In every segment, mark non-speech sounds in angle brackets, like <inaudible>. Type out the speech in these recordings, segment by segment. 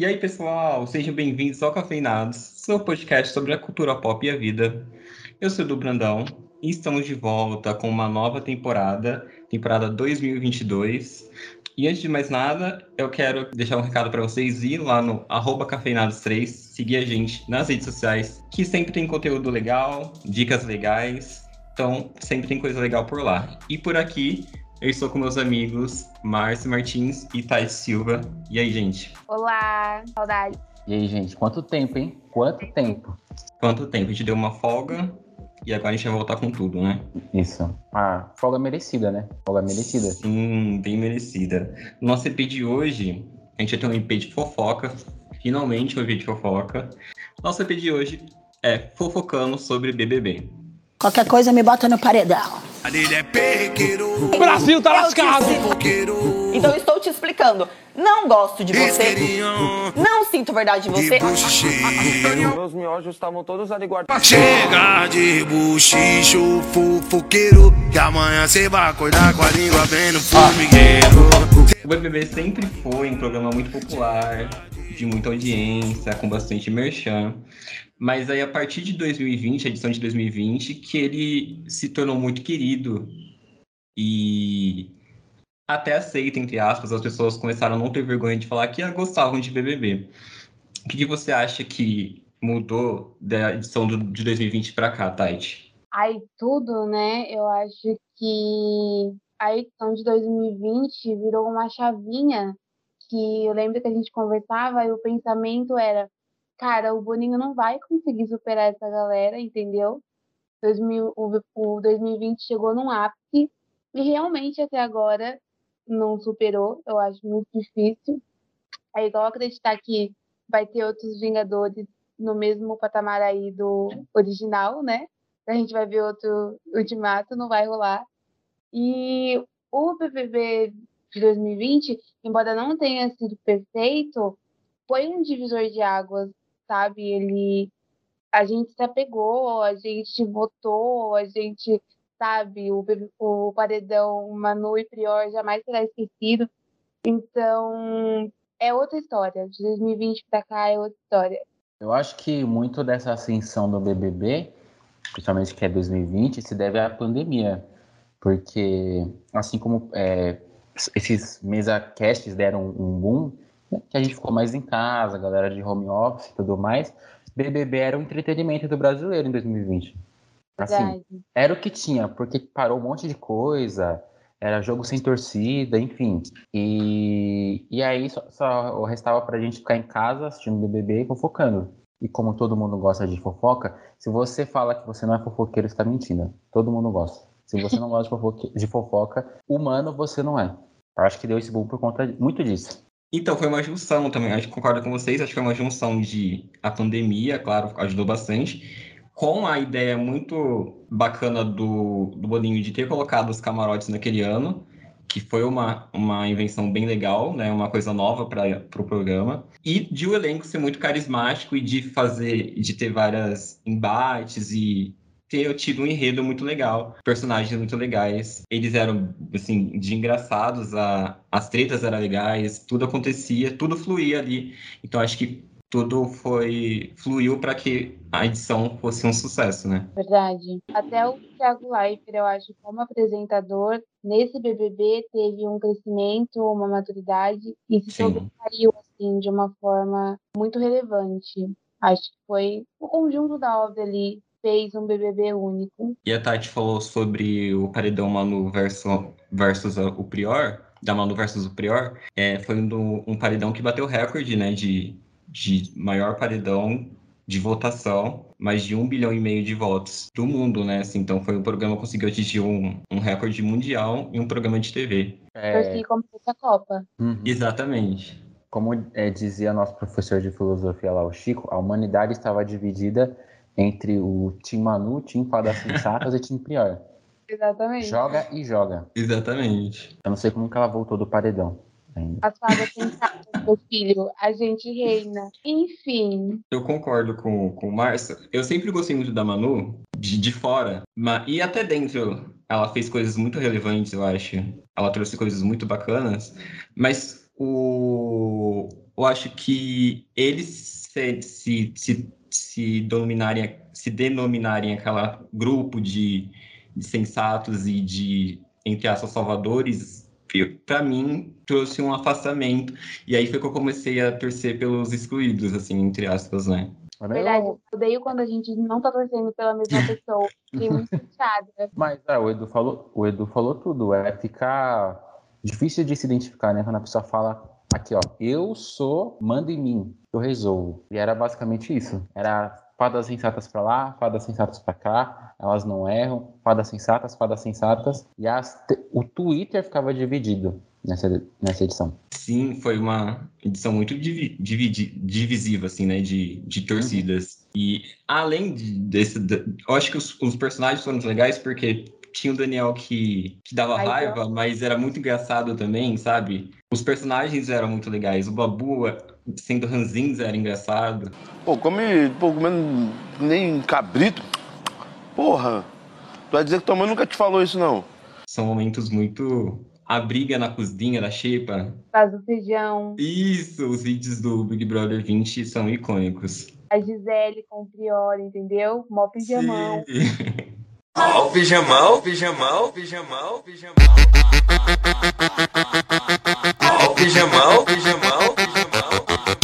E aí, pessoal, sejam bem-vindos ao Cafeinados, seu podcast sobre a cultura pop e a vida. Eu sou o Du Brandão e estamos de volta com uma nova temporada, temporada 2022. E antes de mais nada, eu quero deixar um recado para vocês ir lá no cafeinados3, seguir a gente nas redes sociais, que sempre tem conteúdo legal, dicas legais, então sempre tem coisa legal por lá. E por aqui, eu estou com meus amigos Márcio Martins e Thais Silva. E aí, gente? Olá, saudade. E aí, gente, quanto tempo, hein? Quanto tempo? Quanto tempo? A gente deu uma folga e agora a gente vai voltar com tudo, né? Isso. Ah, folga merecida, né? Folga merecida. Sim, bem merecida. No nosso EP de hoje, a gente vai ter um EP de fofoca. Finalmente um EP de fofoca. Nosso EP de hoje é fofocando sobre BBB. Qualquer coisa me bota no paredão. O Brasil tá lascado. Então eu estou te explicando. Não gosto de você. Não sinto verdade em você. Meus miojos estavam todos ali guardados. Chega de buchicho, fofoqueiro. Que amanhã cê vai acordar com a língua bem no formigueiro. O BBB sempre foi um programa muito popular, de muita audiência, com bastante merchan. Mas aí, a partir de 2020, a edição de 2020, que ele se tornou muito querido e até aceito, entre aspas, as pessoas começaram a não ter vergonha de falar que gostavam de BBB. O que, que você acha que mudou da edição do, de 2020 para cá, Tati? Ai, tudo, né? Eu acho que a edição de 2020 virou uma chavinha que eu lembro que a gente conversava e o pensamento era cara, o Boninho não vai conseguir superar essa galera, entendeu? 2000, o, o 2020 chegou num ápice e realmente até agora não superou, eu acho muito difícil. É igual acreditar que vai ter outros Vingadores no mesmo patamar aí do original, né? A gente vai ver outro Ultimato, não vai rolar. E o PPV de 2020, embora não tenha sido perfeito, foi um divisor de águas sabe? Ele a gente se apegou, a gente votou, a gente, sabe, o, o paredão Manu e Prior jamais será esquecido. Então, é outra história. De 2020 para cá é outra história. Eu acho que muito dessa ascensão do BBB, principalmente que é 2020, se deve à pandemia. Porque, assim como é, esses mesa casts deram um boom, que a gente ficou mais em casa, galera de home office e tudo mais. BBB era o entretenimento do brasileiro em 2020. Assim, Verdade. era o que tinha, porque parou um monte de coisa, era jogo sem torcida, enfim. E, e aí só, só restava pra gente ficar em casa assistindo BBB e fofocando. E como todo mundo gosta de fofoca, se você fala que você não é fofoqueiro, está mentindo. Todo mundo gosta. Se você não gosta de fofoca, de fofoca humano, você não é. Eu acho que deu esse boom por conta muito disso. Então, foi uma junção também, acho que concordo com vocês, acho que foi uma junção de a pandemia, claro, ajudou bastante, com a ideia muito bacana do, do Bolinho de ter colocado os camarotes naquele ano, que foi uma, uma invenção bem legal, né, uma coisa nova para o pro programa, e de o elenco ser muito carismático e de fazer, de ter várias embates e ter tido um enredo muito legal, personagens muito legais. Eles eram, assim, de engraçados, a, as tretas eram legais, tudo acontecia, tudo fluía ali. Então acho que tudo foi fluiu para que a edição fosse um sucesso, né? Verdade. Até o Thiago Leifert, eu acho, como apresentador, nesse BBB teve um crescimento, uma maturidade e se sobressaiu assim de uma forma muito relevante. Acho que foi o conjunto da obra ali fez um BBB único. E a Tati falou sobre o paredão Manu versus, versus o Prior, da Manu versus o Prior, é, foi um, um paredão que bateu recorde, né, de, de maior paredão de votação, mais de um bilhão e meio de votos do mundo, né? Assim, então foi um programa que conseguiu atingir um, um recorde mundial em um programa de TV. É... Torci como a Copa. Uhum. Exatamente. Como é, dizia nosso professor de filosofia lá, o Chico, a humanidade estava dividida entre o Tim Manu, Tim Fadas Sensatas e <laughs> Tim Prior. Exatamente. Joga e joga. Exatamente. Eu não sei como que ela voltou do paredão. Ainda. As fadas sensatas, meu filho, a gente reina. Enfim. Eu concordo com, com o Márcio. Eu sempre gostei muito da Manu, de, de fora, mas, e até dentro. Ela fez coisas muito relevantes, eu acho. Ela trouxe coisas muito bacanas, mas o, eu acho que eles se, se, se, se, denominarem, se denominarem aquela grupo de, de sensatos e de, entre aspas, salvadores, para mim, trouxe um afastamento. E aí foi que eu comecei a torcer pelos excluídos, assim, entre aspas, né? Verdade, eu odeio quando a gente não tá torcendo pela mesma <laughs> pessoa. Fiquei muito <laughs> chateada. Mas é, o Edu falou, o Edu falou tudo. É ficar difícil de se identificar, né? Quando a pessoa fala aqui, ó, eu sou, manda em mim, eu resolvo. E era basicamente isso. Era fadas sensatas para lá, fadas sensatas para cá, elas não erram, fadas sensatas, fadas sensatas. E as, o Twitter ficava dividido nessa, nessa edição. Sim, foi uma edição muito divi, dividi, divisiva, assim, né, de, de torcidas. Uhum. E além de, desse, de, eu acho que os, os personagens foram legais porque tinha o Daniel que, que dava Ai, raiva, eu... mas era muito engraçado também, sabe? Os personagens eram muito legais. O Babu, sendo ranzinza, era engraçado. Pô, come, pô, comendo nem cabrito. Porra, tu vai dizer que tua mãe nunca te falou isso, não? São momentos muito a briga na cozinha da Xepa. Faz o feijão. Isso, os vídeos do Big Brother 20 são icônicos. A Gisele com o Priori, entendeu? Mó pijamão. <laughs> Ó, o pijamão, pijamão, pijamão, pijamão. Ó, o pijamão, pijamão, pijamão.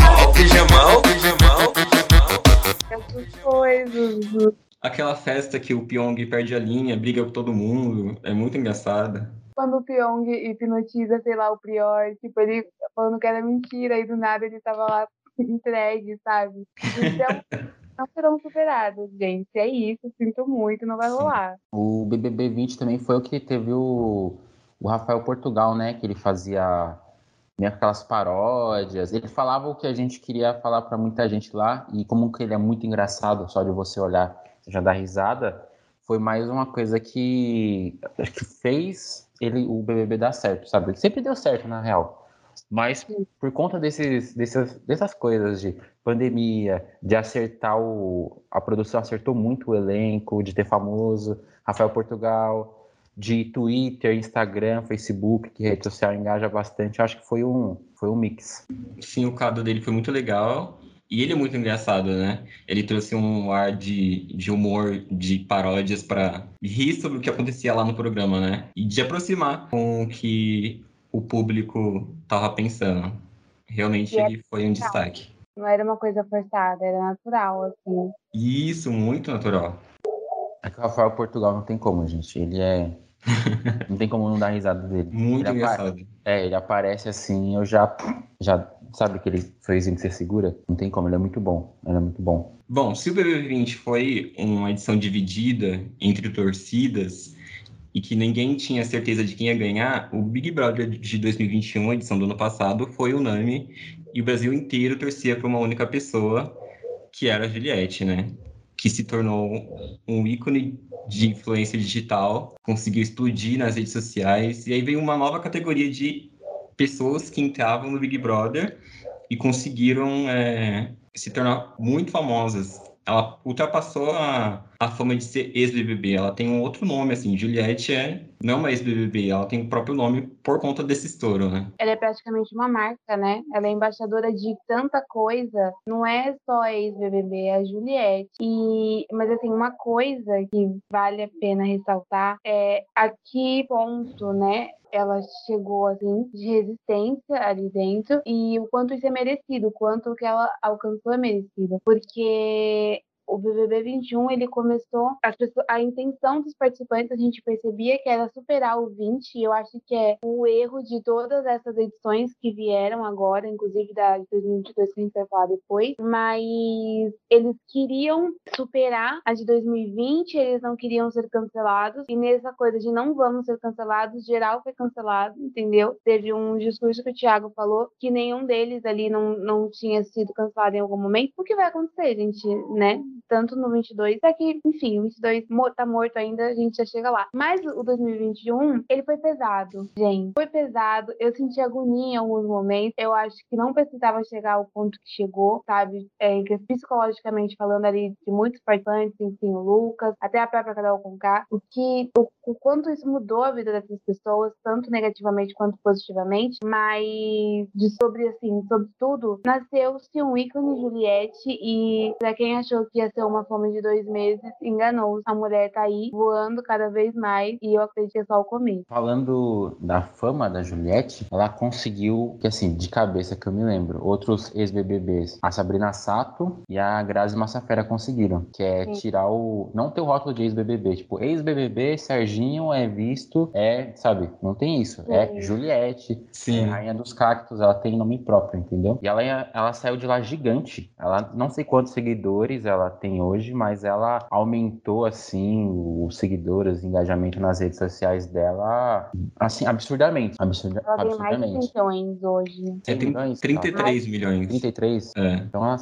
Ó, o pijamão, pijamão, pijamão. Essas coisas. Aquela festa que o Pyong perde a linha, briga com todo mundo, é muito engraçada. Quando o Pyong hipnotiza, sei lá, o Prior, tipo, ele falando que era mentira, e do nada ele tava lá <laughs> entregue, sabe? <laughs> Então, não serão superados, gente. É isso, sinto muito, não vai rolar. O BBB 20 também foi o que teve o, o Rafael Portugal, né? Que ele fazia meio aquelas paródias. Ele falava o que a gente queria falar para muita gente lá, e como que ele é muito engraçado, só de você olhar, você já dá risada, foi mais uma coisa que, que fez ele o BBB dar certo, sabe? Ele sempre deu certo, na real. Mas por conta desses, dessas, dessas coisas de pandemia, de acertar o. A produção acertou muito o elenco, de ter famoso, Rafael Portugal, de Twitter, Instagram, Facebook, que rede social engaja bastante. Acho que foi um, foi um mix. Sim, o caso dele foi muito legal. E ele é muito engraçado, né? Ele trouxe um ar de, de humor, de paródias para rir sobre o que acontecia lá no programa, né? E de aproximar com o que o público estava pensando. Realmente ele foi um destaque. Não era uma coisa forçada, era natural, assim. Isso, muito natural. É que o Rafael Portugal não tem como, gente. Ele é. <laughs> não tem como não dar risada dele. Muito ele engraçado. Apare... É, ele aparece assim, eu já. já Sabe aquele sorrisinho que você segura? Não tem como, ele é muito bom. Ele é muito bom. Bom, se o BB20 foi uma edição dividida entre torcidas, e que ninguém tinha certeza de quem ia ganhar, o Big Brother de 2021, a edição do ano passado, foi unânime e o Brasil inteiro torcia para uma única pessoa, que era a Juliette, né? Que se tornou um ícone de influência digital, conseguiu explodir nas redes sociais, e aí veio uma nova categoria de pessoas que entravam no Big Brother e conseguiram é, se tornar muito famosas ela ultrapassou a, a fama de ser ex-BBB. Ela tem um outro nome, assim. Juliette é, não é uma ex-BBB, ela tem o próprio nome por conta desse estouro, né? Ela é praticamente uma marca, né? Ela é embaixadora de tanta coisa. Não é só ex-BBB, é a Juliette. E, mas, assim, uma coisa que vale a pena ressaltar é a que ponto, né? Ela chegou assim de resistência ali dentro e o quanto isso é merecido, o quanto que ela alcançou é merecido, porque o BBB 21 ele começou a intenção dos participantes a gente percebia que era superar o 20 e eu acho que é o erro de todas essas edições que vieram agora inclusive da de 2022 que a gente vai falar depois mas eles queriam superar a de 2020 eles não queriam ser cancelados e nessa coisa de não vamos ser cancelados geral foi cancelado entendeu? Teve um discurso que o Thiago falou que nenhum deles ali não, não tinha sido cancelado em algum momento o que vai acontecer gente né tanto no 22, é que, enfim, o 22 tá morto ainda, a gente já chega lá. Mas o 2021, ele foi pesado, gente. Foi pesado, eu senti agonia em alguns momentos, eu acho que não precisava chegar ao ponto que chegou, sabe? É, que psicologicamente falando ali de muitos participantes, enfim, o Lucas, até a própria Carol Conká, o que, o o quanto isso mudou a vida dessas pessoas, tanto negativamente quanto positivamente, mas de sobre assim, sobre tudo, nasceu-se um ícone Juliette e para quem achou que ia ser uma fome de dois meses, enganou. A mulher tá aí voando cada vez mais e eu acredito que é só o começo. Falando da fama da Juliette, ela conseguiu, que assim, de cabeça que eu me lembro, outros ex-BBBs, a Sabrina Sato e a Grazi Massafera conseguiram, que é Sim. tirar o... não ter o rótulo de ex-BBB, tipo, ex-BBB, Serginho é visto, é, sabe, não tem isso, é Sim. Juliette, é Sim. Rainha dos Cactos, ela tem nome próprio, entendeu? E ela, ela saiu de lá gigante. Ela não sei quantos seguidores ela tem hoje, mas ela aumentou assim os seguidores, o engajamento nas redes sociais dela, assim, absurdamente. Absurda, Ela tem mais de absurdamente. milhões hoje. É, tem milhões, 33 milhões. 33. É. Então ela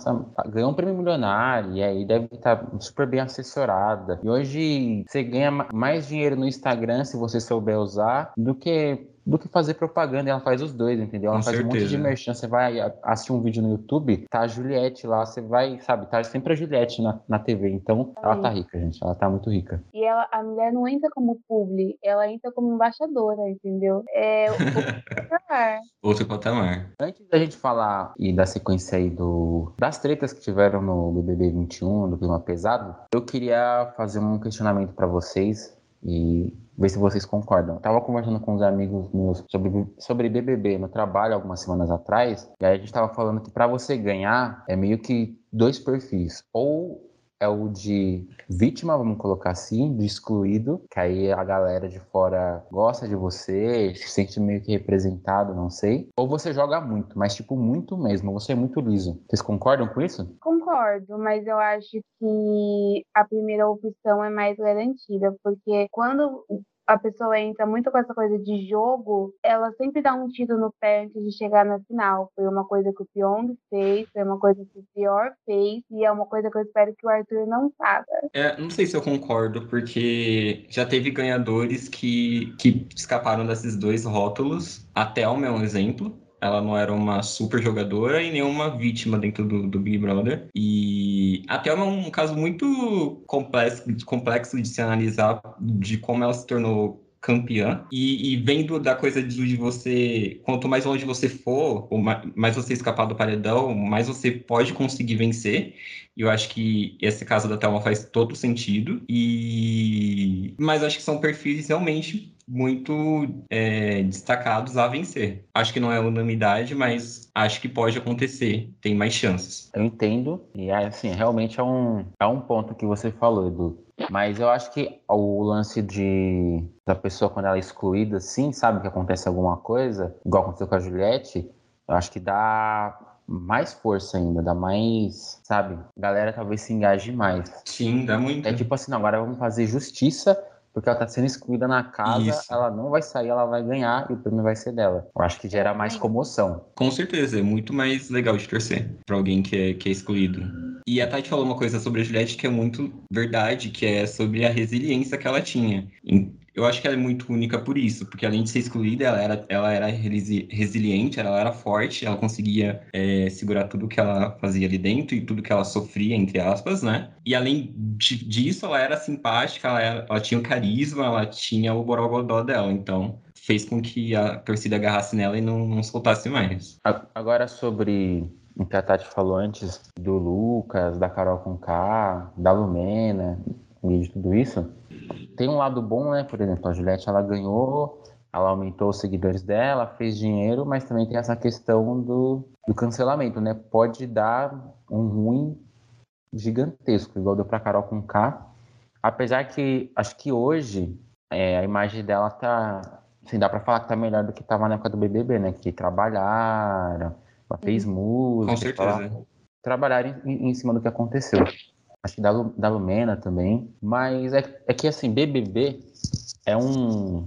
ganhou um prêmio milionário e aí deve estar super bem assessorada. E hoje você ganha ma- mais dinheiro no Instagram se você souber usar do que do que fazer propaganda. Ela faz os dois, entendeu? Ela Com faz um monte de certeza. merchan. Você vai assistir um vídeo no YouTube, tá a Juliette lá, você vai, sabe, tá sempre a Juliette na, na TV. Então ela tá rica, gente. Ela tá muito rica. E ela, a mulher não entra como publi, ela entra como embaixadora, entendeu? É o, o lugar. <laughs> Outro patamar. Antes da gente falar e da sequência aí do, das tretas que tiveram no BBB 21, do clima pesado, eu queria fazer um questionamento pra vocês e ver se vocês concordam. Eu tava conversando com uns amigos meus sobre, sobre BBB no trabalho algumas semanas atrás, e aí a gente tava falando que pra você ganhar é meio que dois perfis. Ou é o de vítima, vamos colocar assim, de excluído, que aí a galera de fora gosta de você, se sente meio que representado, não sei. Ou você joga muito, mas tipo muito mesmo, você é muito liso. Vocês concordam com isso? Concordo, mas eu acho que a primeira opção é mais garantida, porque quando a pessoa entra muito com essa coisa de jogo, ela sempre dá um tiro no pé antes de chegar na final. Foi uma coisa que o Pyong fez, foi uma coisa que o Pior fez, e é uma coisa que eu espero que o Arthur não faça. É, não sei se eu concordo, porque já teve ganhadores que, que escaparam desses dois rótulos. Até o meu exemplo. Ela não era uma super jogadora e nenhuma vítima dentro do, do Big Brother. E até é um caso muito complexo, complexo de se analisar de como ela se tornou campeã. E, e vendo da coisa de, de você, quanto mais longe você for, ou ma- mais você escapar do paredão, mais você pode conseguir vencer. E eu acho que esse caso da Thelma faz todo sentido. E mas acho que são perfis realmente muito é, destacados a vencer. Acho que não é unanimidade, mas acho que pode acontecer. Tem mais chances. Eu entendo, e assim, realmente é um, é um ponto que você falou, Edu. Mas eu acho que o lance de da pessoa quando ela é excluída, assim, sabe, que acontece alguma coisa, igual aconteceu com a Juliette, eu acho que dá mais força ainda, dá mais, sabe, a galera talvez se engaje mais. Sim, dá muito. É tipo assim, não, agora vamos fazer justiça, porque ela tá sendo excluída na casa, Isso. ela não vai sair, ela vai ganhar e o prêmio vai ser dela. Eu acho que gera mais comoção. Com certeza, é muito mais legal de torcer pra alguém que é, que é excluído. E a Tati falou uma coisa sobre a Juliette que é muito verdade, que é sobre a resiliência que ela tinha. Em- Eu acho que ela é muito única por isso, porque além de ser excluída, ela era, ela era resi- resiliente, ela era forte, ela conseguia é, segurar tudo que ela fazia ali dentro e tudo que ela sofria, entre aspas, né? E além de- disso, ela era simpática, ela, era- ela tinha o carisma, ela tinha o borogodó dela, então fez com que a torcida agarrasse nela e não, não soltasse mais. Agora sobre o que a Tati falou antes do Lucas, da Carol com K, da Lumena e de tudo isso, tem um lado bom, né? Por exemplo, a Juliette ela ganhou, ela aumentou os seguidores dela, fez dinheiro, mas também tem essa questão do, do cancelamento, né? Pode dar um ruim gigantesco, igual deu pra Carol com K. Apesar que acho que hoje é, a imagem dela tá. Assim, dá pra falar que tá melhor do que tava na época do BBB, né? Que trabalharam, ela fez música. Com certeza. ela- trabalharam em, em cima do que aconteceu. Acho que da, da Lumena também. Mas é, é que, assim, BBB é um.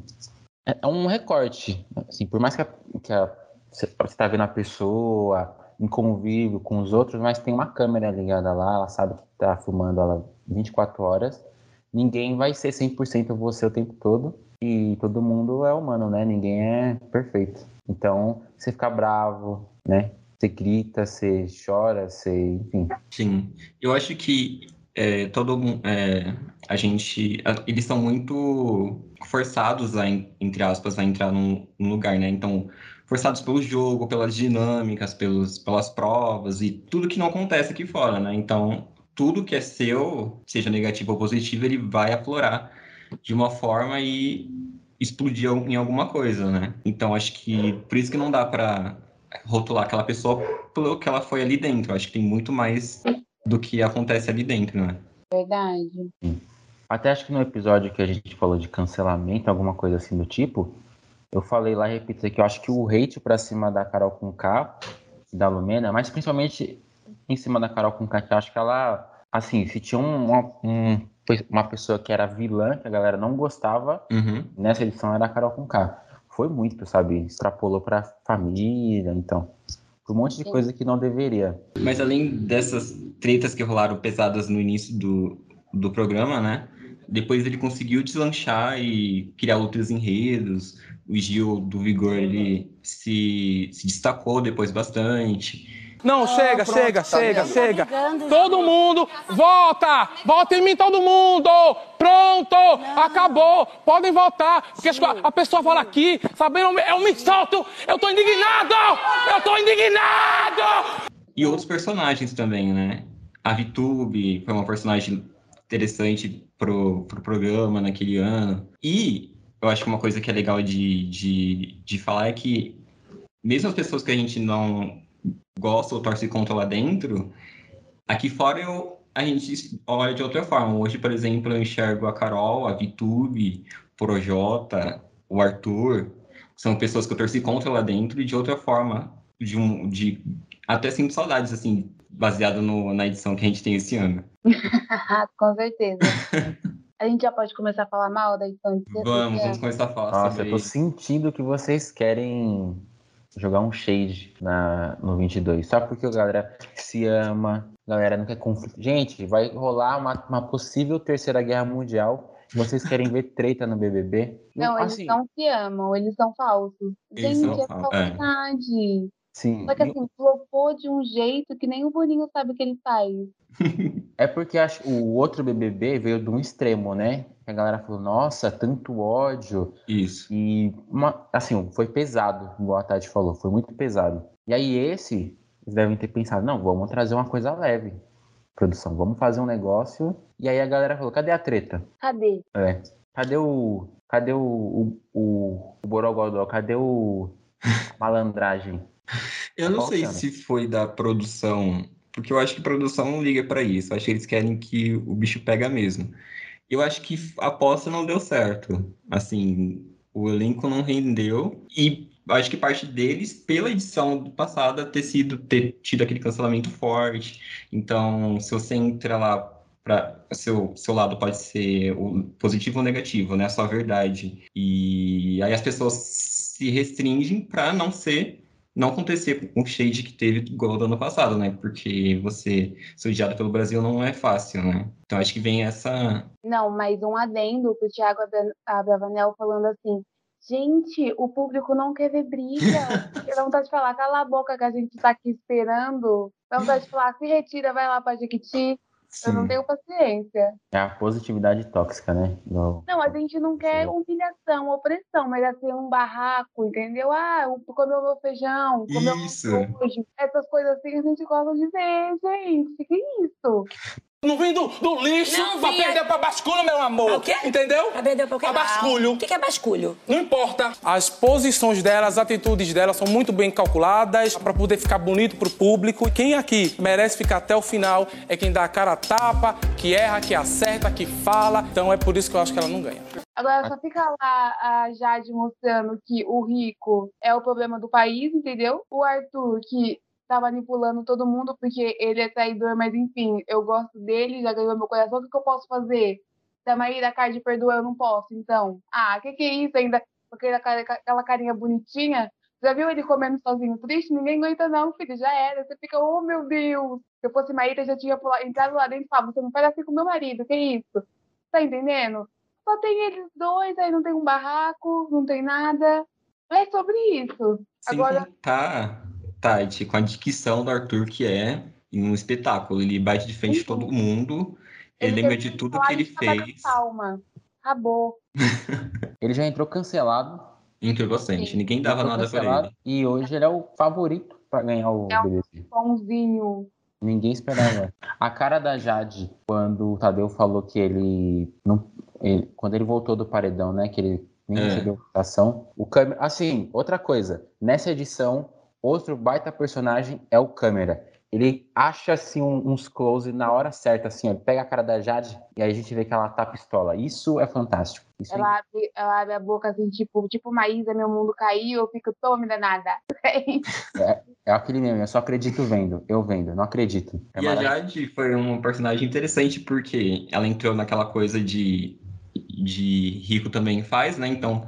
É, é um recorte. Assim, por mais que, a, a- você tá vendo a pessoa em convívio com os outros, mas tem uma câmera ligada lá, ela sabe que tá filmando ela 24 horas. Ninguém vai ser 100% você o tempo todo. E todo mundo é humano, né? Ninguém é perfeito. Então, você fica bravo, né? Você grita, você chora, você. Enfim. Sim. Eu acho que é, todo é, a gente, a- eles são muito forçados a, en- entre aspas, a entrar num, num lugar, né? Então, forçados pelo jogo, pelas dinâmicas, pelos, pelas provas e tudo que não acontece aqui fora, né? Então, tudo que é seu, seja negativo ou positivo, ele vai aflorar de uma forma e explodir em alguma coisa, né? Então, acho que por isso que não dá para rotular aquela pessoa pelo que ela foi ali dentro. Acho que tem muito mais do que acontece ali dentro, né? Verdade. Até acho que no episódio que a gente falou de cancelamento, alguma coisa assim do tipo, eu falei lá, repito aqui, eu acho que o hate pra cima da Carol com K da Lumena, mas principalmente em cima da Carol com K, que eu acho que ela, assim, se tinha um- uma, um- uma pessoa que era vilã, que a galera não gostava, Uhum. nessa edição era a Carol com K. Foi muito, sabe? Extrapolou pra família, então. Um monte de Sim. coisa que não deveria. Mas além dessas tretas que rolaram pesadas no início do, do programa, né? Depois ele conseguiu deslanchar e criar outros enredos. O Gil do Vigor, ele se, se destacou depois bastante. Não, chega, pronto, chega, tá chega, chega. Todo mundo, volta! Volta em mim, todo mundo! Pronto! Acabou! Podem voltar! Porque co- a pessoa fala aqui, sabendo, eu me solto! Eu tô indignado! Eu tô indignado! E outros personagens também, né? A Vitube foi uma personagem interessante pro, pro programa naquele ano. E eu acho que uma coisa que é legal de, de, de falar é que mesmo as pessoas que a gente não gosta ou torce contra lá dentro, aqui fora eu, a gente olha de outra forma. Hoje, por exemplo, eu enxergo a Carol, a Vitube, o Projota, o Arthur, são pessoas que eu torci contra lá dentro e de outra forma, de um, de até sinto saudades, assim, baseado no, na edição que a gente tem esse ano. <laughs> Com certeza. A gente já pode começar a falar mal da edição de? Vamos, vamos começar a falar Nossa, sobre eu tô sentindo que vocês querem jogar um shade na, no 22. Só porque a galera se ama, a galera não quer conflito. Gente, vai rolar uma, uma possível terceira guerra mundial. Vocês querem ver treta no BBB? Não, eles assim, não se amam, eles são falsos. Eles Gente, são é fal- é. sim. Só que assim, flopou de um jeito que nem o Boninho sabe o que ele faz. <laughs> É porque acho, o outro BBB veio de um extremo, né? A galera falou, nossa, tanto ódio. isso. E, uma, assim, foi pesado, igual a Tati falou, foi muito pesado. E aí esse, eles devem ter pensado, não, vamos trazer uma coisa leve, produção, vamos fazer um negócio. E aí a galera falou, cadê a treta? Cadê? É, cadê o, cadê o, o, o, o Borogodó? Cadê o <laughs> malandragem? Eu não sei se foi da produção, porque eu acho que produção não liga pra isso. Eu acho que eles querem que o bicho pega mesmo. Eu acho que a aposta não deu certo. Assim, o elenco não rendeu e acho que parte deles, pela edição passada, ter sido ter tido aquele cancelamento forte. Então, se você entra lá para seu seu lado pode ser o positivo ou negativo, né? A sua verdade. E aí as pessoas se restringem para não ser não acontecer com o shade que teve igual do ano passado, né? Porque você ser odiado pelo Brasil não é fácil, né? Então acho que vem essa. Não, mas um adendo pro Thiago Abra- Abravanel falando assim. Gente, o público não quer ver briga. <laughs> Dá vontade de falar, cala a boca que a gente tá aqui esperando. Dá vontade de falar, se retira, vai lá pra Jequiti. Eu não Sim. tenho paciência. É a positividade tóxica, né? Não, a gente não quer humilhação, opressão, mas assim, um barraco, entendeu? Ah, comeu meu feijão, comeu meu. Essas coisas assim a gente gosta de ver, gente. Que isso? Não vim do, do lixo Não pra vim perder pra basculho, meu amor. O quê? Entendeu? Pra perder pra quê? Pra basculho. O que que é basculho? Não importa. As posições dela, as atitudes dela são muito bem calculadas para poder ficar bonito pro público. Quem aqui merece ficar até o final é quem dá a cara a tapa, que erra, que acerta, que fala. Então é por isso que eu acho que ela não ganha. Agora só fica lá a Jade mostrando que o rico é o problema do país, entendeu? O Arthur, que tá manipulando todo mundo porque ele é traidor, mas enfim, eu gosto dele, já ganhou meu coração, o que, que eu posso fazer? Se a Maíra Card perdoa, eu não posso, então. Ah, que que é isso ainda? Com aquela, aquela carinha bonitinha. Já viu ele comendo sozinho triste? Ninguém aguenta não, filho, já era. Você fica, oh meu Deus. Se eu fosse Maíra, já tinha entrado lá dentro e falado, você não faz assim com meu marido, que isso? Tá entendendo? Só tem eles dois, aí não tem um barraco, não tem nada. É sobre isso. Agora, contar, Tati, com a dicção do Arthur, que é um espetáculo. Ele bate de frente de todo mundo. Ele Ele lembra de tudo que ele fez. Palma. Acabou. <laughs> Ele já entrou cancelado. Entrou bastante. Sim. Ninguém dava entrou nada pra ele. E hoje ele é o favorito pra ganhar o É o- BBB. Pãozinho. Ninguém esperava. A cara da Jade, quando o Tadeu falou que ele não. ele- quando ele voltou do paredão, né? Que ele nem É. recebeu votação. O câmera. Assim, outra coisa. Nessa edição, outro baita personagem é o câmera. Ele acha assim um- uns close na hora certa, assim, ó. Ele pega a cara da Jade e aí a gente vê que ela tá pistola. Isso é fantástico. Isso é Ela abre, ela abre a boca assim, tipo, tipo Maísa, meu mundo caiu, eu fico, tome danada. <laughs> É aquele meme, eu só acredito vendo. Eu vendo, não acredito. É E a. Jade foi um personagem interessante porque ela entrou naquela coisa de, de rico também faz, né? Então,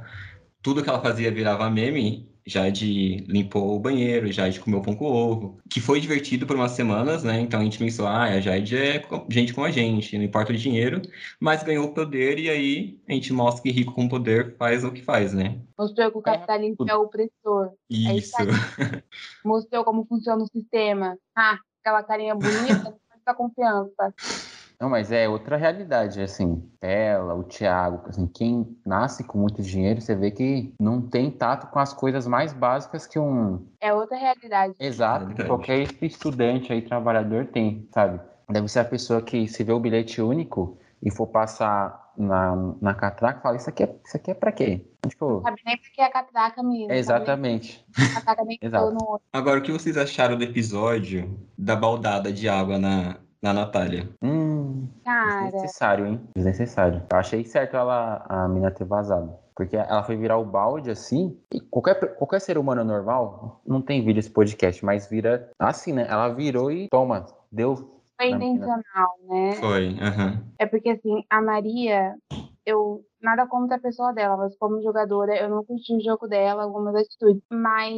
tudo que ela fazia virava meme. Jade limpou o banheiro, Jade comeu pão com ovo, que foi divertido por umas semanas, né? Então a gente pensou, ah, a Jade é gente como a gente, não importa o dinheiro, mas ganhou o poder e aí a gente mostra que rico com poder faz o que faz, né? Mostrou que o capitalismo é opressor. É Isso. <laughs> Mostrou como funciona o sistema. Ah, aquela carinha bonita, <laughs> dá confiança. Não, mas é outra realidade, assim, ela, o Thiago, assim, quem nasce com muito dinheiro, você vê que não tem tato com as coisas mais básicas que um É outra realidade. exato, Realidade. qualquer estudante aí, trabalhador tem, sabe? Deve ser a pessoa que se vê o bilhete único e for passar na, na catraca, fala, isso aqui é, isso aqui é pra quê? Tipo, Sabe nem porque é a catraca, menina. é exatamente. Sabe nem a catraca nem <laughs> Exato. no. Agora, o que vocês acharam do episódio da baldada de água na, na Natália? Hum, Cara, desnecessário, hein? Desnecessário. Eu achei certo ela, a mina ter vazado. Porque ela foi virar o balde assim. E qualquer, qualquer ser humano normal, não tem vídeo esse podcast, mas vira assim, né? Ela virou e toma, deu. foi intencional, né? Foi, aham. É porque, assim, a Maria, eu nada contra a pessoa dela, mas como jogadora, eu não curti o jogo dela, algumas atitudes. Mas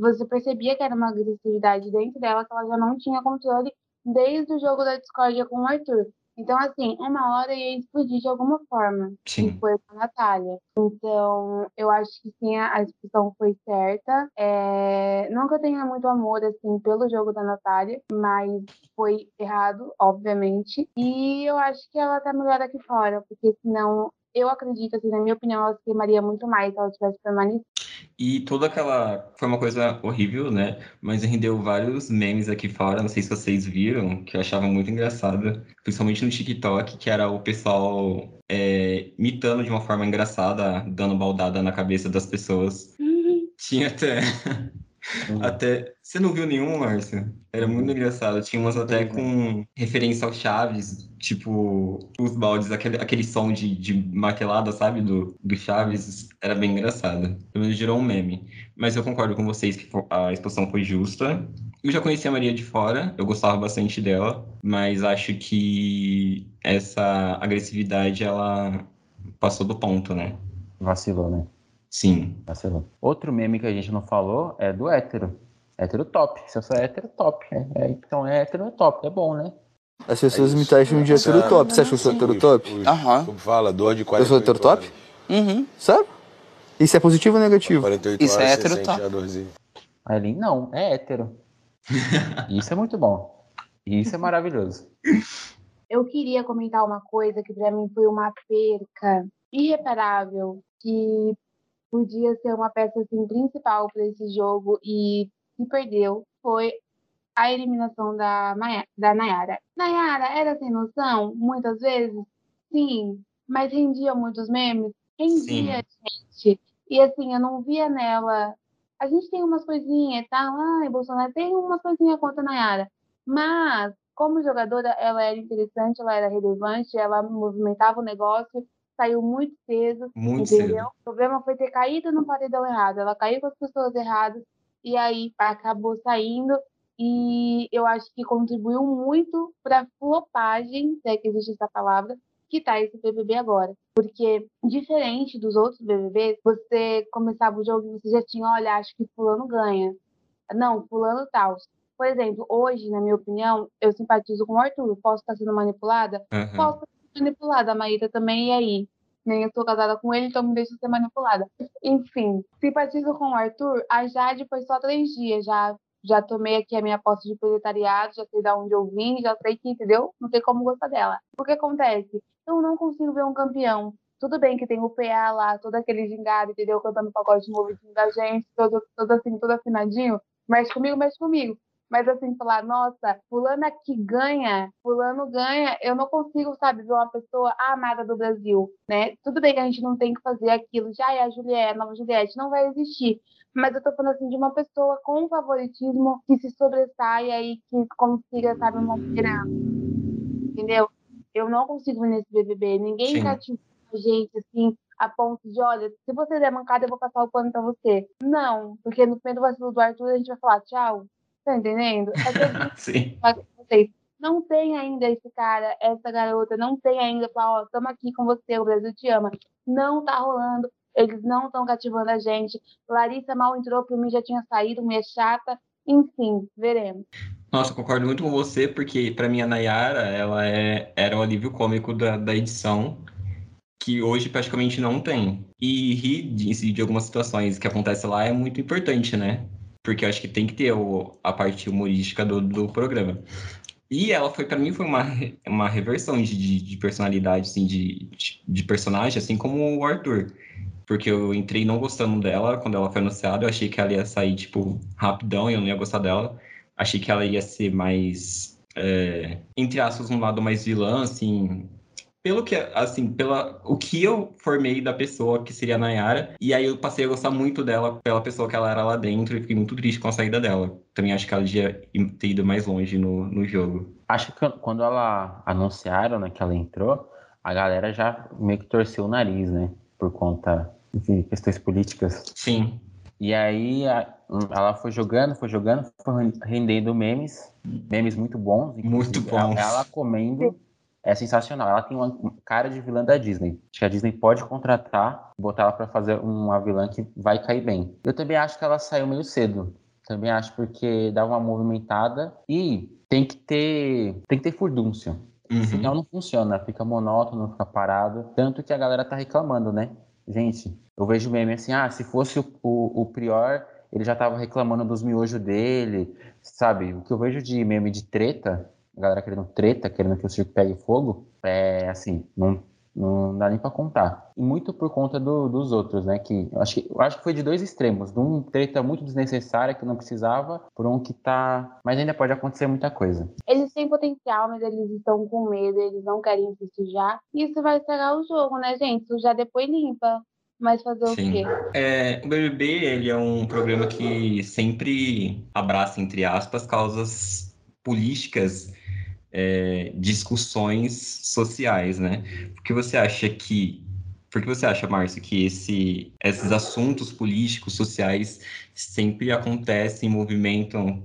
você percebia que era uma agressividade dentro dela que ela já não tinha controle desde o jogo da discórdia com o Arthur. Então, assim, uma hora ia explodir de alguma forma. E Sim. foi com a Natália. Então, eu acho que sim, a a expulsão foi certa. É... Não que eu tenha muito amor, assim, pelo jogo da Natália, mas foi errado, obviamente. E eu acho que ela tá melhor aqui fora, porque senão, eu acredito, assim, na minha opinião, ela se queimaria muito mais se ela tivesse permanecido. E toda aquela. Foi uma coisa horrível, né? Mas rendeu vários memes aqui fora, não sei se vocês viram, que eu achava muito engraçado, principalmente no TikTok, que era o pessoal é, imitando de uma forma engraçada, dando baldada na cabeça das pessoas. <laughs> Tinha até. Até. Você não viu nenhum, Márcio? Era muito engraçado. Tinha umas até com referência ao Chaves, tipo, os baldes, aquele, aquele som de, de martelada, sabe? Do, do Chaves. Era bem engraçado. Pelo menos gerou um meme. Mas eu concordo com vocês que a exposição foi justa. Eu já conhecia a Maria de fora, eu gostava bastante dela, mas acho que essa agressividade ela passou do ponto, né? Vacilou, né? Sim. Vacilou. Outro meme que a gente não falou é do hétero. Hétero top. Se eu sou hétero, top. É, é, então é hétero, é top. É bom, né? As pessoas me acham de hétero top. Você acha que eu sou hétero top? Aham. Como fala, dor de 48 Eu sou hétero top? Uhum. Sério? Isso é positivo ou negativo? 48 Isso é horas, hétero top. sente a dorzinha. Aí não, é hétero. <laughs> Isso é muito bom. Isso é maravilhoso. Eu queria comentar uma coisa que para mim foi uma perca irreparável, que podia ser uma peça assim, principal para esse jogo e se perdeu, foi a eliminação da, Maia, da Nayara. Nayara era sem noção, muitas vezes, sim, mas rendia muitos memes, rendia, gente. E assim, eu não via nela. A gente tem umas coisinhas, tá? Ai, Bolsonaro tem umas coisinhas contra a Nayara. Mas, como jogadora, ela era interessante, ela era relevante, ela movimentava o negócio, saiu muito cedo, Muito entendeu? cedo. O problema foi ter caído no paredão errado. Ela caiu com as pessoas erradas e aí acabou saindo. E eu acho que contribuiu muito para a flopagem, se é que existe essa palavra, que tá esse BBB agora. Porque, diferente dos outros BBBs, você começava o jogo e você já tinha, olha, acho que fulano ganha. Não, fulano tal. Por exemplo, hoje, na minha opinião, eu simpatizo com o Arthur. Posso estar sendo manipulada? Aham. Posso estar manipulada. A Maíra também, e aí? Nem eu sou casada com ele, então me deixa ser manipulada. Enfim, simpatizo com o Arthur. A Jade foi só três dias, já já tomei aqui a minha posse de proletariado, já sei de onde eu vim, já sei que, entendeu? Não tem como gostar dela. O que acontece? Eu não consigo ver um campeão. Tudo bem que tem o PA lá, todo aquele gingado, entendeu? Cantando o pagode novozinho da gente, todo, todo assim, todo afinadinho. Mexe comigo, mexe comigo. Mas assim, falar, nossa, fulano aqui ganha, fulano ganha, eu não consigo, sabe, ver uma pessoa amada do Brasil, né? Tudo bem que a gente não tem que fazer aquilo, já é a Juliette, a nova Juliette, não vai existir. Mas eu tô falando assim de uma pessoa com favoritismo que se sobressaia e que consiga, sabe, uma esperança. Entendeu? Eu não consigo ver nesse BBB. Ninguém Sim. cativa a gente, assim, a ponto de, olha, se você der mancada, eu vou passar o pano pra você. Não, porque no primeiro vacilo do Arthur, a gente vai falar tchau. Tá entendendo? É <laughs> Sim. não tem ainda esse cara, essa garota, não tem ainda, falar, ó, estamos aqui com você, o Brasil te ama. Não tá rolando, eles não estão cativando a gente. Larissa mal entrou, por mim já tinha saído, mulher chata. Enfim, veremos. Nossa, concordo muito com você, porque pra mim a Nayara, ela é, era o alívio cômico da, da edição, que hoje praticamente não tem. E rir de, de algumas situações que acontecem lá é muito importante, né? Porque eu acho que tem que ter o- a parte humorística do, do programa. E ela foi, pra mim, foi uma, uma reversão de, de, de personalidade, assim, de, de, de personagem, assim como o Arthur. Porque eu entrei não gostando dela quando ela foi anunciada, eu achei que ela ia sair, tipo, rapidão e eu não ia gostar dela. Achei que ela ia ser mais, é, entre aspas, um lado mais vilã, assim, pelo que, assim, pela, o que eu formei da pessoa que seria a Nayara, e aí eu passei a gostar muito dela pela pessoa que ela era lá dentro e fiquei muito triste com a saída dela. Também acho que ela devia ter ido mais longe no, no jogo. Acho que quando ela anunciaram né, que ela entrou, a galera já meio que torceu o nariz, né? Por conta de questões políticas. Sim. E aí a- ela foi jogando, foi jogando, foi rendendo memes, memes muito bons. Muito inclusive, ela- bons. Ela comendo é sensacional. Ela tem uma cara de vilã da Disney. Acho que a Disney pode contratar, botar ela pra fazer uma vilã que vai cair bem. Eu também acho que ela saiu meio cedo. Também acho porque dá uma movimentada e tem que ter, tem que ter furdúncio. Uhum. Senão não funciona, fica monótono, fica parado. Tanto que a galera tá reclamando, né? Gente, eu vejo meme assim, ah, se fosse o, o, o Prior, ele já tava reclamando dos miojos dele, sabe? O que eu vejo de meme de treta, a galera querendo treta, querendo que o circo pegue fogo, é assim, não, não dá nem pra contar. E muito por conta do- dos outros, né? Que eu acho que, eu acho que foi de dois extremos. De um treta muito desnecessária que não precisava, por um que tá. Mas ainda pode acontecer muita coisa. Eles têm potencial, mas eles estão com medo, eles não querem se sujar. E isso vai estragar o jogo, né, gente? Sujar depois limpa. Mas fazer o Sim. quê? É, o BBB, ele é um programa que sempre abraça, entre aspas, causas políticas, é, discussões sociais, né? Por que você acha que... Por que você acha, Márcio, que esse, esses assuntos políticos, sociais, sempre acontecem, movimentam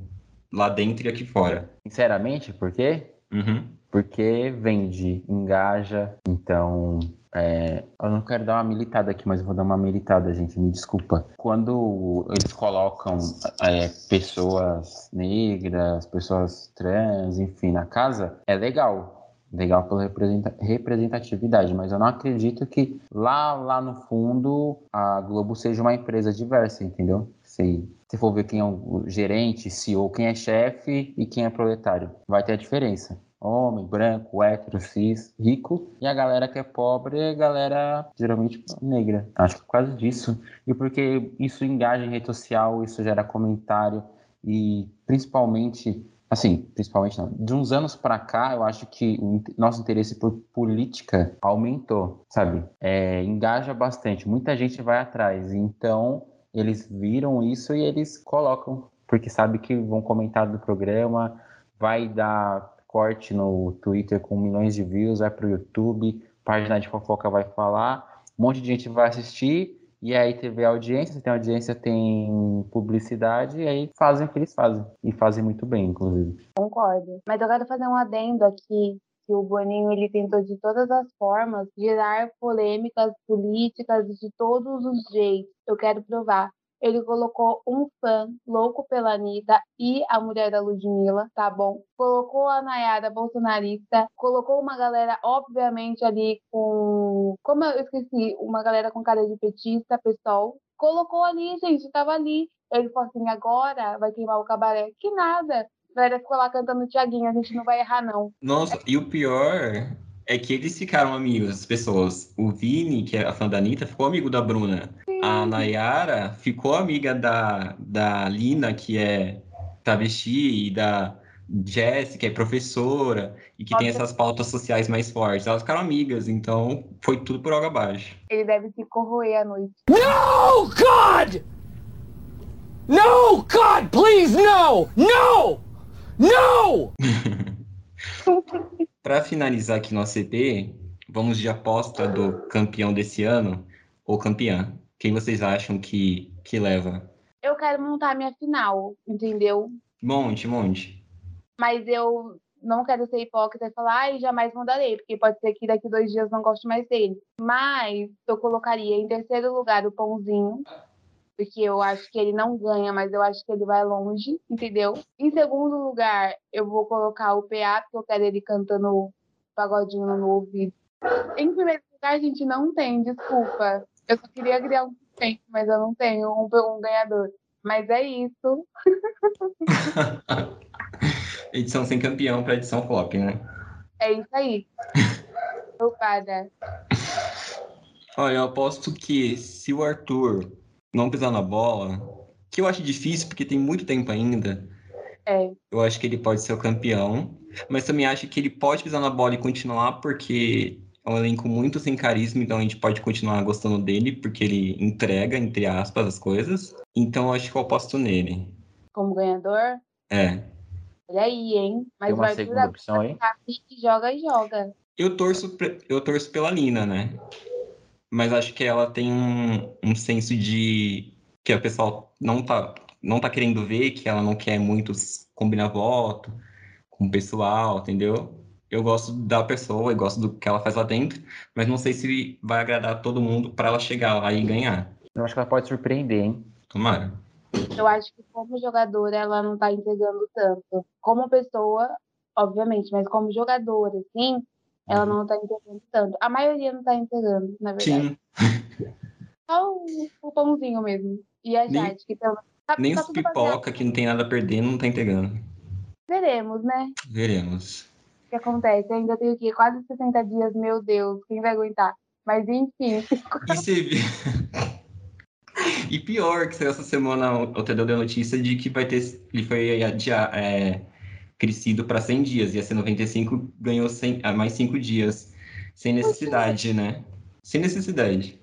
lá dentro e aqui fora? Sinceramente, por quê? Uhum. Porque vende, engaja. Então, é, eu não quero dar uma militada aqui, mas vou dar uma militada, gente, me desculpa. Quando eles colocam é, pessoas negras, pessoas trans, enfim, na casa, é legal. Legal pela representa- representatividade, mas eu não acredito que lá, lá no fundo a Globo seja uma empresa diversa, entendeu? Se, se for ver quem é o gerente, CEO, quem é chefe e quem é proletário, vai ter a diferença homem, branco, hétero, cis, rico, e a galera que é pobre é a galera geralmente negra. Acho que por disso. E porque isso engaja em rede social, isso gera comentário, e principalmente, assim, principalmente não, de uns anos para cá, eu acho que o nosso interesse por política aumentou, sabe? É, engaja bastante, muita gente vai atrás, então eles viram isso e eles colocam, porque sabe que vão comentar do programa, vai dar corte no Twitter com milhões de views, vai pro YouTube, página de fofoca vai falar, um monte de gente vai assistir, e aí teve audiência, se tem audiência tem publicidade, e aí fazem o que eles fazem, e fazem muito bem, inclusive. Concordo. Mas eu quero fazer um adendo aqui, que o Boninho ele tentou de todas as formas gerar polêmicas políticas de todos os jeitos. Eu quero provar. Ele colocou um fã louco pela Anitta e a mulher da Ludmilla, tá bom? Colocou a Nayara bolsonarista, colocou uma galera, obviamente, ali com. Como eu esqueci, uma galera com cara de petista, pessoal, colocou ali, gente, tava ali. Ele falou assim, agora vai queimar o cabaré. Que nada. A galera ficou lá cantando Tiaguinho, a gente não vai errar, não. Nossa, e o pior é que eles ficaram amigos, as pessoas. O Vini, que é a fã da Anitta, ficou amigo da Bruna. A Nayara ficou amiga da, da Lina, que é travesti, e da Jess, que é professora, e que tem essas pautas sociais mais fortes. Elas ficaram amigas, então foi tudo por água abaixo. Ele deve se corroer à noite. No, God! No, God, please, no! No! No! <laughs> Para finalizar aqui nosso EP, vamos de aposta do campeão desse ano, ou campeã. Quem vocês acham que, que leva? Eu quero montar a minha final, entendeu? Monte, monte. Mas eu não quero ser hipócrita e falar, ai, jamais mudarei, porque pode ser que daqui dois dias não goste mais dele. Mas eu colocaria em terceiro lugar o Pãozinho, porque eu acho que ele não ganha, mas eu acho que ele vai longe, entendeu? Em segundo lugar, eu vou colocar o PA, porque eu quero ele cantando pagodinho no ouvido. Em primeiro lugar, a gente não tem, desculpa. Eu só queria criar um suspense, mas eu não tenho um, um ganhador. Mas é isso. <laughs> edição sem campeão para edição flop, né? É isso aí. <laughs> Obrigada. Olha, eu aposto que se o Arthur não pisar na bola, que eu acho difícil porque tem muito tempo ainda, É. eu acho que ele pode ser o campeão. Mas também acho que ele pode pisar na bola e continuar porque é um elenco muito sem carisma, então a gente pode continuar gostando dele porque ele entrega, entre aspas, as coisas. Então eu acho que eu aposto nele. Como ganhador, É. olha aí, hein? Mas Tem uma segunda opção que joga e joga. Eu torço, eu torço pela Lina, né? Mas acho que ela tem um, um senso de que o pessoal não tá, não tá querendo ver, que ela não quer muito combinar voto com o pessoal, entendeu? Eu gosto da pessoa e gosto do que ela faz lá dentro, mas não sei se vai agradar todo mundo para ela chegar lá e ganhar. Eu acho que ela pode surpreender, hein? Tomara. Eu acho que como jogadora ela não tá entregando tanto. Como pessoa, obviamente, mas como jogadora, assim, ela não tá entregando tanto. A maioria não tá entregando, na verdade. Sim, <laughs> Só o, o pãozinho mesmo. E a Nem- Jade, que pelo tá, nem tá os baseado. pipoca que não tem nada a perder não tá entregando. Veremos, né? Veremos. O que acontece? Eu ainda tenho o quê? Quase 60 dias, meu Deus, quem vai aguentar? Mas enfim, E viu? <laughs> E pior que saiu essa semana o Tadeu deu a notícia de que vai ter. Ele foi adia- é, crescido para 100 dias, ia ser 95, ganhou 100, ah, mais 5 dias. Sem necessidade, né? Sem necessidade.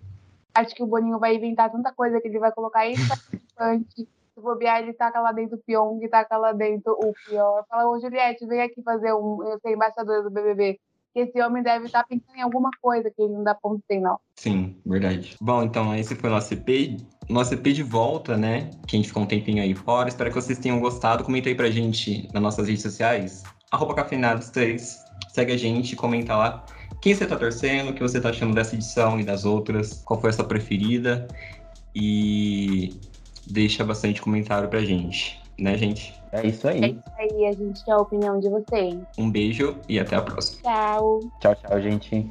acho que o Boninho vai inventar tanta coisa que ele vai colocar esse <laughs> participante. Se bobear, ele taca lá dentro o Pyong, taca lá dentro o pior. Fala, ô Juliette, vem aqui fazer um. Eu ser embaixadora do BBB. Que esse homem deve estar pensando em alguma coisa que ele não dá ponto sem, não. Sim, verdade. Bom, então esse foi o nosso EP. Nosso EP de volta, né? Que a gente ficou um tempinho aí fora. Espero que vocês tenham gostado. Comenta aí pra gente nas nossas redes sociais. Arroba Cafeinados3. Segue a gente, comenta lá. Quem você tá torcendo, o que você tá achando dessa edição e das outras, qual foi a sua preferida. E deixa bastante comentário pra gente, né, gente? É isso É aí. isso aí, a gente quer a opinião de vocês. Um beijo e até a próxima. Tchau! Tchau, tchau, gente.